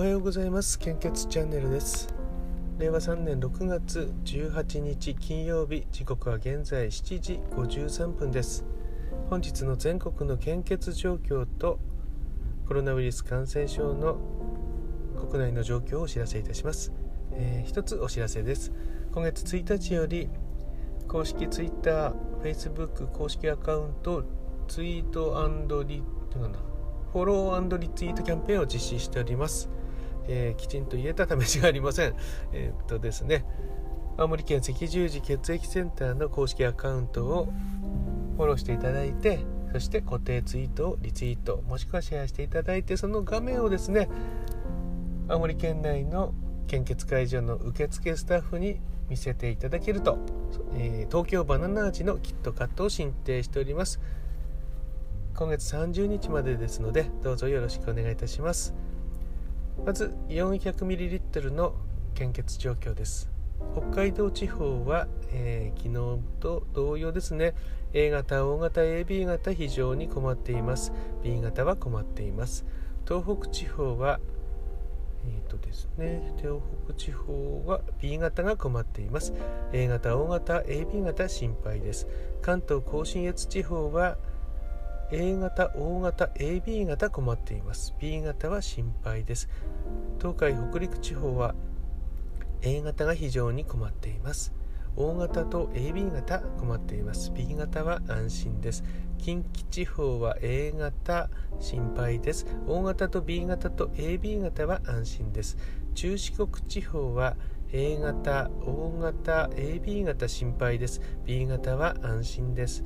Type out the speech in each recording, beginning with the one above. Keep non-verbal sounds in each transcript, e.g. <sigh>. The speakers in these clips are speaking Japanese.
おはようございます。献血チャンネルです。令和3年6月18日金曜日時刻は現在7時53分です。本日の全国の献血状況とコロナウイルス感染症の国内の状況をお知らせいたします、えー、一つお知らせです。今月1日より公式 Twitter、Facebook 公式アカウントツイートリフォローリツイートキャンペーンを実施しております。えー、きちんと言えた試しがありません。<laughs> えー、っとですね、青森県赤十字血液センターの公式アカウントをフォローしていただいて、そして固定ツイートをリツイート、もしくはシェアしていただいて、その画面をですね、青森県内の献血会場の受付スタッフに見せていただけると、えー、東京バナナ味のキットカットを申請しております。今月30日までですのでどうぞよろしくお願いいたしますまず 400ml の献血状況です。北海道地方は、えー、昨日と同様ですね。A 型、O 型、AB 型非常に困っています。B 型は困っています。東北地方はえーとですね、東北地方は B 型が困っています。A 型、O 型、AB 型心配です。関東甲信越地方は A 型、O 型、AB 型困っています。B 型は心配です。東海北陸地方は A 型が非常に困っています。O 型と AB 型困っています。B 型は安心です。近畿地方は A 型心配です。O 型と B 型と AB 型は安心です。中四国地方は A 型、O 型、AB 型心配です。B 型は安心です。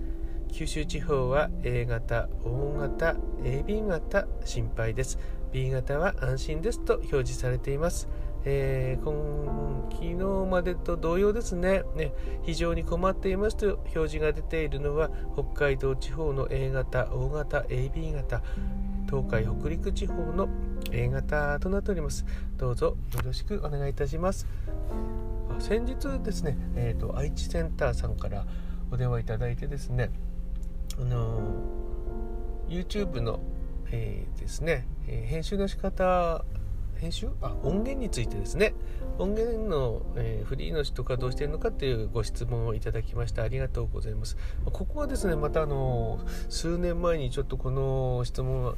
九州地方は A 型、O 型、AB 型心配です。B 型は安心ですと表示されています。えー、今昨日までと同様ですねね非常に困っていますと表示が出ているのは北海道地方の A 型、O 型、AB 型東海北陸地方の A 型となっておりますどうぞよろしくお願いいたします先日ですね、えーと愛知センターさんからお電話いただいてですねあの YouTube の、えー、ですね、え、編集の仕方編集？あ音源についてですね。音源の、えー、フリーの人がどうしてるのかっていうご質問をいただきましてありがとうございます。ここはですねまたあの数年前にちょっとこの質問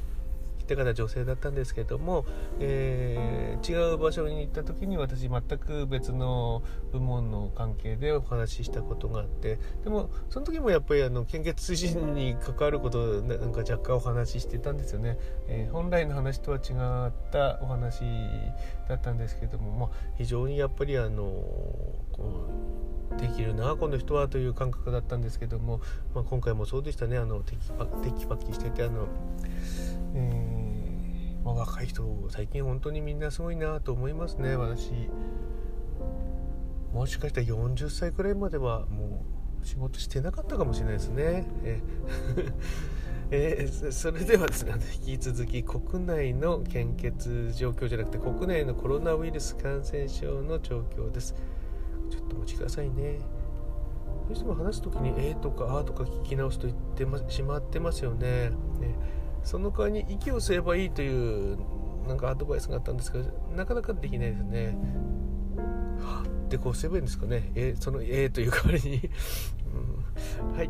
ってから女性だったんですけども、えー、違う場所に行った時に私全く別の部門の関係でお話ししたことがあってでもその時もやっぱりあの献血推進に関わることなんか若干お話ししてたんですよね、えー、本来の話とは違ったお話だったんですけども、まあ、非常にやっぱりあのこうできるなこの人はという感覚だったんですけども、まあ、今回もそうでしたね。あのテキパテキパキしててあの、えーまあ、若い人最近本当にみんなすごいなと思いますね私。もしかしたら40歳くらいまではもう仕事してなかったかもしれないですね。え <laughs> えー、それではですね引き続き国内の献血状況じゃなくて国内のコロナウイルス感染症の状況です。ちょっとお待ちくださいね。どうしても話す時に「えー」とか「あ」とか聞き直すと言ってしまってますよね。ねその代わりに息を吸えばいいというなんかアドバイスがあったんですけどなかなかできないですね。はってこう吸えばいいんですかね、えその「え」という代わりに。うん、はい。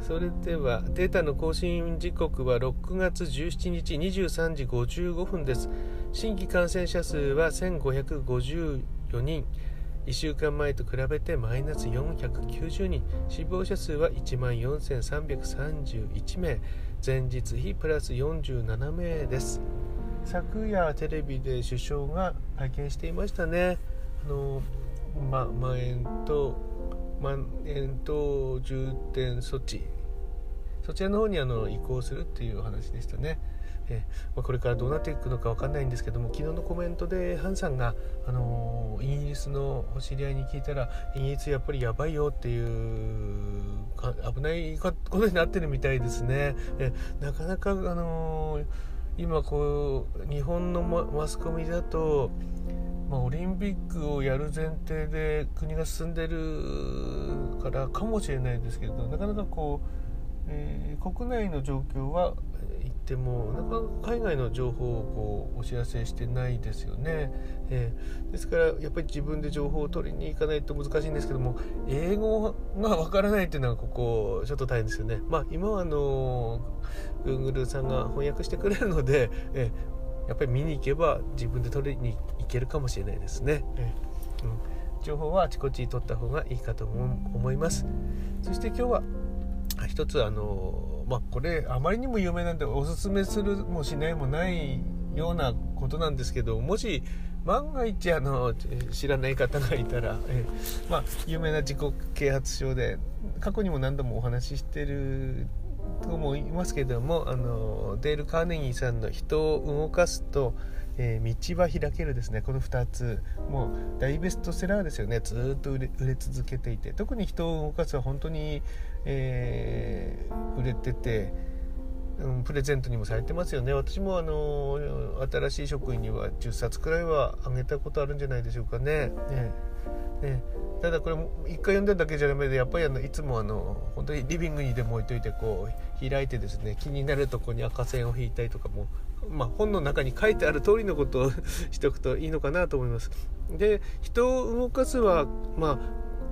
それではデータの更新時刻は6月17日23時55分です。新規感染者数は1554人。1週間前と比べてマイナス490人。死亡者数は1万4331名。前日比プラス47名です。昨夜テレビで首相が会見していましたね。あの、ま、まん延とまん延と重点措置。そちらの方にあの移行するっていうお話でしたね。えまあ、これからどうなっていくのか分かんないんですけども昨日のコメントでハンさんが、あのー、イギリスのお知り合いに聞いたらイギリスやっぱりやばいよっていう危ないことになってるみたいですね。えなかなか、あのー、今こう日本のマスコミだとまあ、オリンピックをやる前提で国が進んでるからかもしれないですけどなかなかこう、えー、国内の状況は一てもなかなか海外の情報をこうお知らせしてないですよね、えー、ですからやっぱり自分で情報を取りに行かないと難しいんですけども英語がわからないっていうのはここちょっと大変ですよね。まあ今はあの Google さんが翻訳してくれるので、えー、やっぱり見に行けば自分で取りに行けるかもしれないですね、えーうん。情報はあちこち取った方がいいかと思います。そして今日は一つあのまあこれあまりにも有名なんでおすすめするもしないもないようなことなんですけどもし万が一あの知らない方がいたら、えまあ、有名な自己啓発書で過去にも何度もお話ししてると思いますけどもあのデール・カーネギーさんの「人を動かすと」えー、道は開けるですね。この2つもう大ベストセラーですよね。ずっと売れ売れ続けていて。特に人を動かすは本当に、えー、売れてて、うん、プレゼントにもされてますよね私もあの新しい職員には10冊くらいはあげたことあるんじゃないでしょうかね。ねねただこれ一回読んだだけじゃダメでやっぱりあのいつもあの本当にリビングにでも置いといてこう開いてですね気になるとこに赤線を引いたりとかもまあ、本の中に書いてある通りのことを <laughs> しておくといいのかなと思います。で人を動かすは、まあ、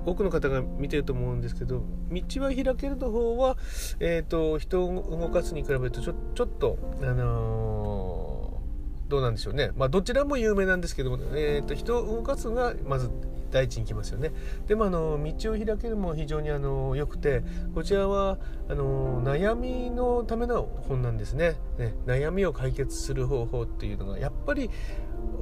多くの方が見てると思うんですけど「道は開ける」の方は、えーと、人を動かすに比べるとちょちょっと、あのー、どうなんでしょうね、まあ、どちらも有名なんですけども、えーと人を動かすがまず第一に来ますよね。でもあの道を開けるも非常にあの良くてこちらはあの悩みのための本なんですねね悩みを解決する方法っていうのがやっぱり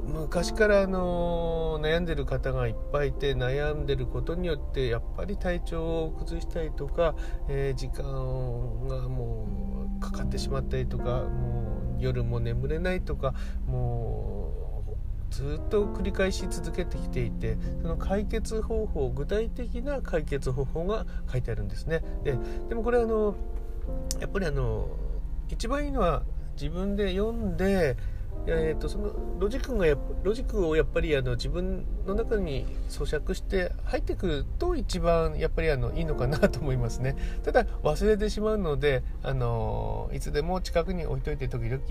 昔からあの悩んでる方がいっぱいいて悩んでることによってやっぱり体調を崩したりとか、えー、時間がもうかかってしまったりとかもう夜も眠れないとかもうずっと繰り返し続けてきていてその解決方法具体的な解決方法が書いてあるんですね。ででもこれあのやっぱりあの一番いいのは自分で読んでえーと、そのロジックがロジックをやっぱりあの自分の中に咀嚼して入ってくると一番やっぱりあのいいのかなと思いますね <laughs> ただ忘れてしまうのであのいつでも近くに置いといて時々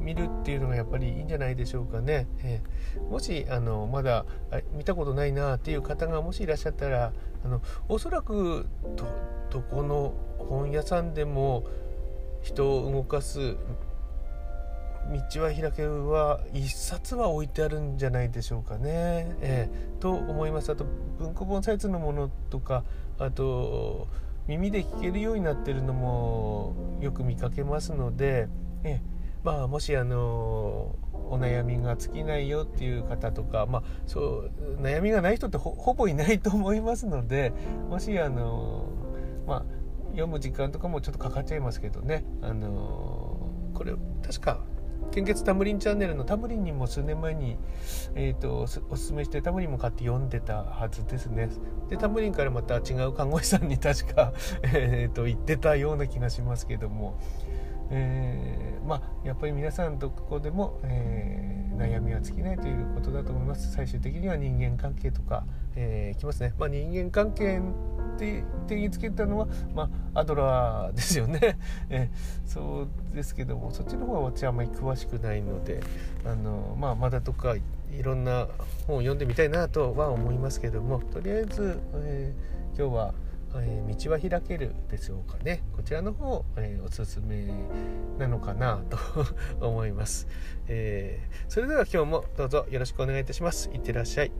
見るっていうのがやっぱりいいんじゃないでしょうかね。えー、もしあのまだ見たことないなっていう方がもしいらっしゃったらあのおそらくどこの本屋さんでも人を動かす道は開けるは一冊は置いてあるんじゃないでしょうかね。えー、と思います。あと文庫本サイズのものとかあと耳で聞けるようになってるのもよく見かけますので、えーまあ、もしあのお悩みが尽きないよっていう方とか、まあ、そう悩みがない人ってほぼいないと思いますのでもしあの、まあ、読む時間とかもちょっとかかっちゃいますけどねあのこれ確か献血タムリンチャンネルのタムリンにも数年前に、えーと、おすすめしてタムリンも買って読んでたはずですね。でタムリンからまた違う看護師さんに確か、<laughs> えーと言ってたような気がしますけども。えー、まあ、やっぱり皆さんどこでも、えー、悩みは尽きないということだと思います。最終的には人間関係とか、えー、きますね、まあ、人間関係って定義つけたのは、まあ、アドラーですよね、<laughs> えそうですけどもそっちの方は私はあんまり詳しくないのであの、まあ、まだとかいろんな本を読んでみたいなとは思いますけどもとりあえず、え今日はえー、道は開けるでしょうかね。こちらの方、えー、おすすめなのかなと <laughs> 思います、えー、それでは今日もどうぞよろしくお願いいたします。いってらっしゃい。